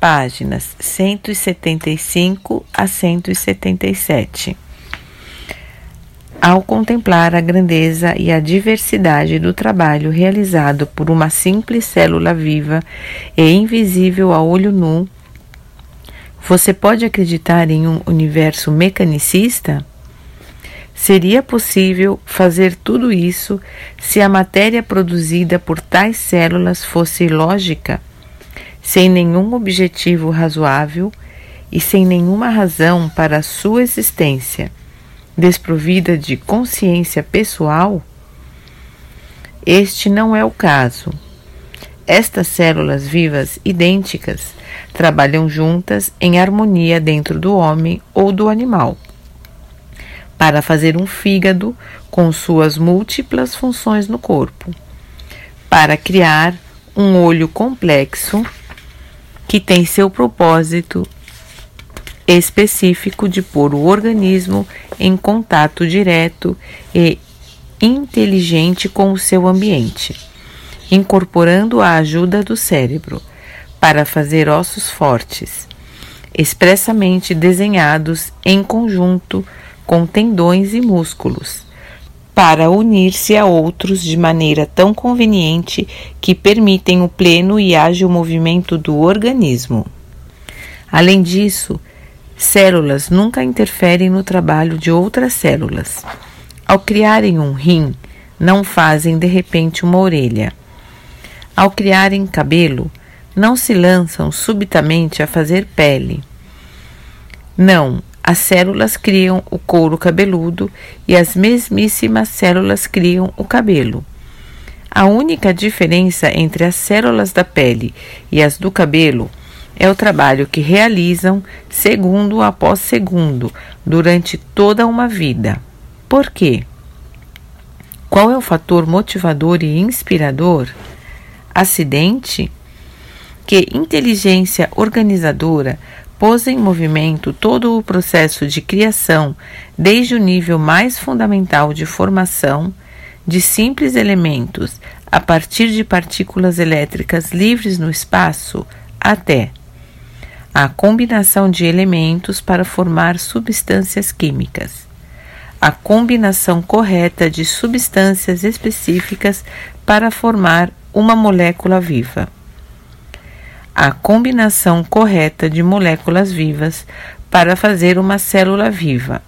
páginas 175 a 177. Ao contemplar a grandeza e a diversidade do trabalho realizado por uma simples célula viva e invisível a olho nu, você pode acreditar em um universo mecanicista? Seria possível fazer tudo isso se a matéria produzida por tais células fosse lógica, sem nenhum objetivo razoável e sem nenhuma razão para a sua existência? desprovida de consciência pessoal? Este não é o caso. Estas células vivas idênticas trabalham juntas em harmonia dentro do homem ou do animal para fazer um fígado com suas múltiplas funções no corpo, para criar um olho complexo que tem seu propósito específico de pôr o organismo em contato direto e inteligente com o seu ambiente, incorporando a ajuda do cérebro para fazer ossos fortes, expressamente desenhados em conjunto com tendões e músculos, para unir-se a outros de maneira tão conveniente que permitem o pleno e ágil movimento do organismo. Além disso, Células nunca interferem no trabalho de outras células. Ao criarem um rim, não fazem de repente uma orelha. Ao criarem cabelo, não se lançam subitamente a fazer pele. Não, as células criam o couro cabeludo e as mesmíssimas células criam o cabelo. A única diferença entre as células da pele e as do cabelo é o trabalho que realizam segundo após segundo durante toda uma vida. Por quê? Qual é o fator motivador e inspirador? Acidente? Que inteligência organizadora pôs em movimento todo o processo de criação, desde o nível mais fundamental de formação de simples elementos a partir de partículas elétricas livres no espaço até a combinação de elementos para formar substâncias químicas, a combinação correta de substâncias específicas para formar uma molécula viva, a combinação correta de moléculas vivas para fazer uma célula viva,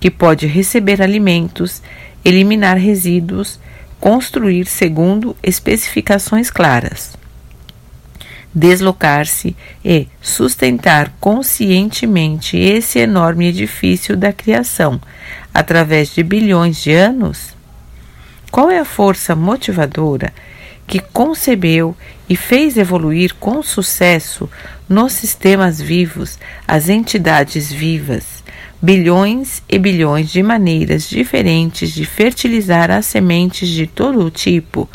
que pode receber alimentos, eliminar resíduos, construir segundo especificações claras deslocar-se e sustentar conscientemente esse enorme edifício da criação através de bilhões de anos? Qual é a força motivadora que concebeu e fez evoluir com sucesso nos sistemas vivos as entidades vivas, bilhões e bilhões de maneiras diferentes de fertilizar as sementes de todo o tipo?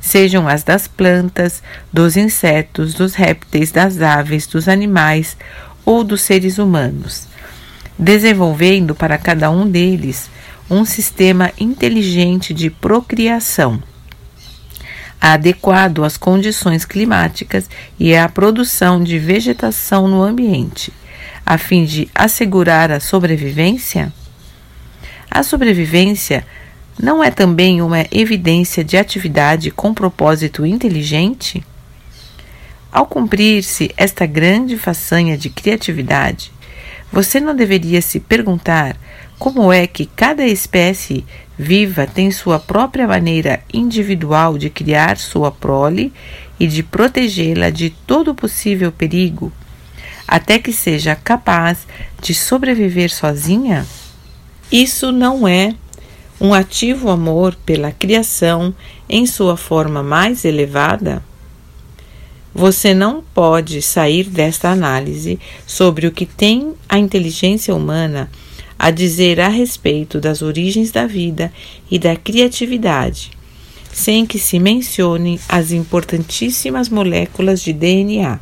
sejam as das plantas, dos insetos, dos répteis, das aves, dos animais ou dos seres humanos, desenvolvendo para cada um deles um sistema inteligente de procriação, adequado às condições climáticas e à produção de vegetação no ambiente, a fim de assegurar a sobrevivência? A sobrevivência não é também uma evidência de atividade com propósito inteligente? Ao cumprir-se esta grande façanha de criatividade, você não deveria se perguntar como é que cada espécie viva tem sua própria maneira individual de criar sua prole e de protegê-la de todo possível perigo, até que seja capaz de sobreviver sozinha? Isso não é um ativo amor pela criação em sua forma mais elevada? Você não pode sair desta análise sobre o que tem a inteligência humana a dizer a respeito das origens da vida e da criatividade, sem que se mencionem as importantíssimas moléculas de DNA,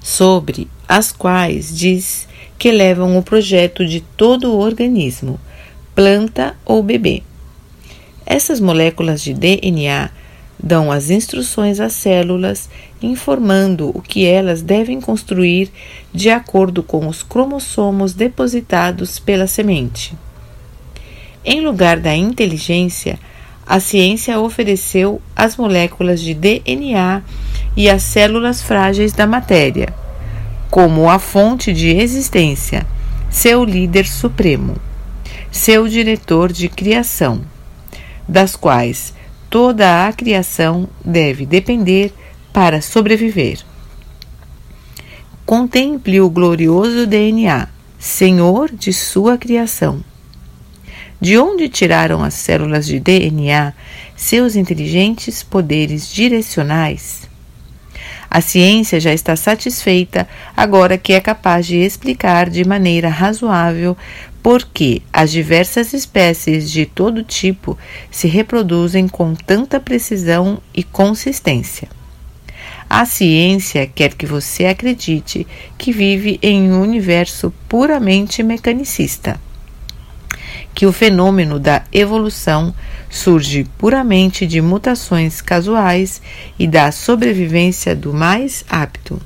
sobre as quais diz que levam o projeto de todo o organismo planta ou bebê. Essas moléculas de DNA dão as instruções às células, informando o que elas devem construir de acordo com os cromossomos depositados pela semente. Em lugar da inteligência, a ciência ofereceu as moléculas de DNA e as células frágeis da matéria, como a fonte de existência, seu líder supremo, seu diretor de criação, das quais toda a criação deve depender para sobreviver. Contemple o glorioso DNA, Senhor de sua criação. De onde tiraram as células de DNA seus inteligentes poderes direcionais? A ciência já está satisfeita agora que é capaz de explicar de maneira razoável porque as diversas espécies de todo tipo se reproduzem com tanta precisão e consistência. A ciência quer que você acredite que vive em um universo puramente mecanicista, que o fenômeno da evolução surge puramente de mutações casuais e da sobrevivência do mais apto.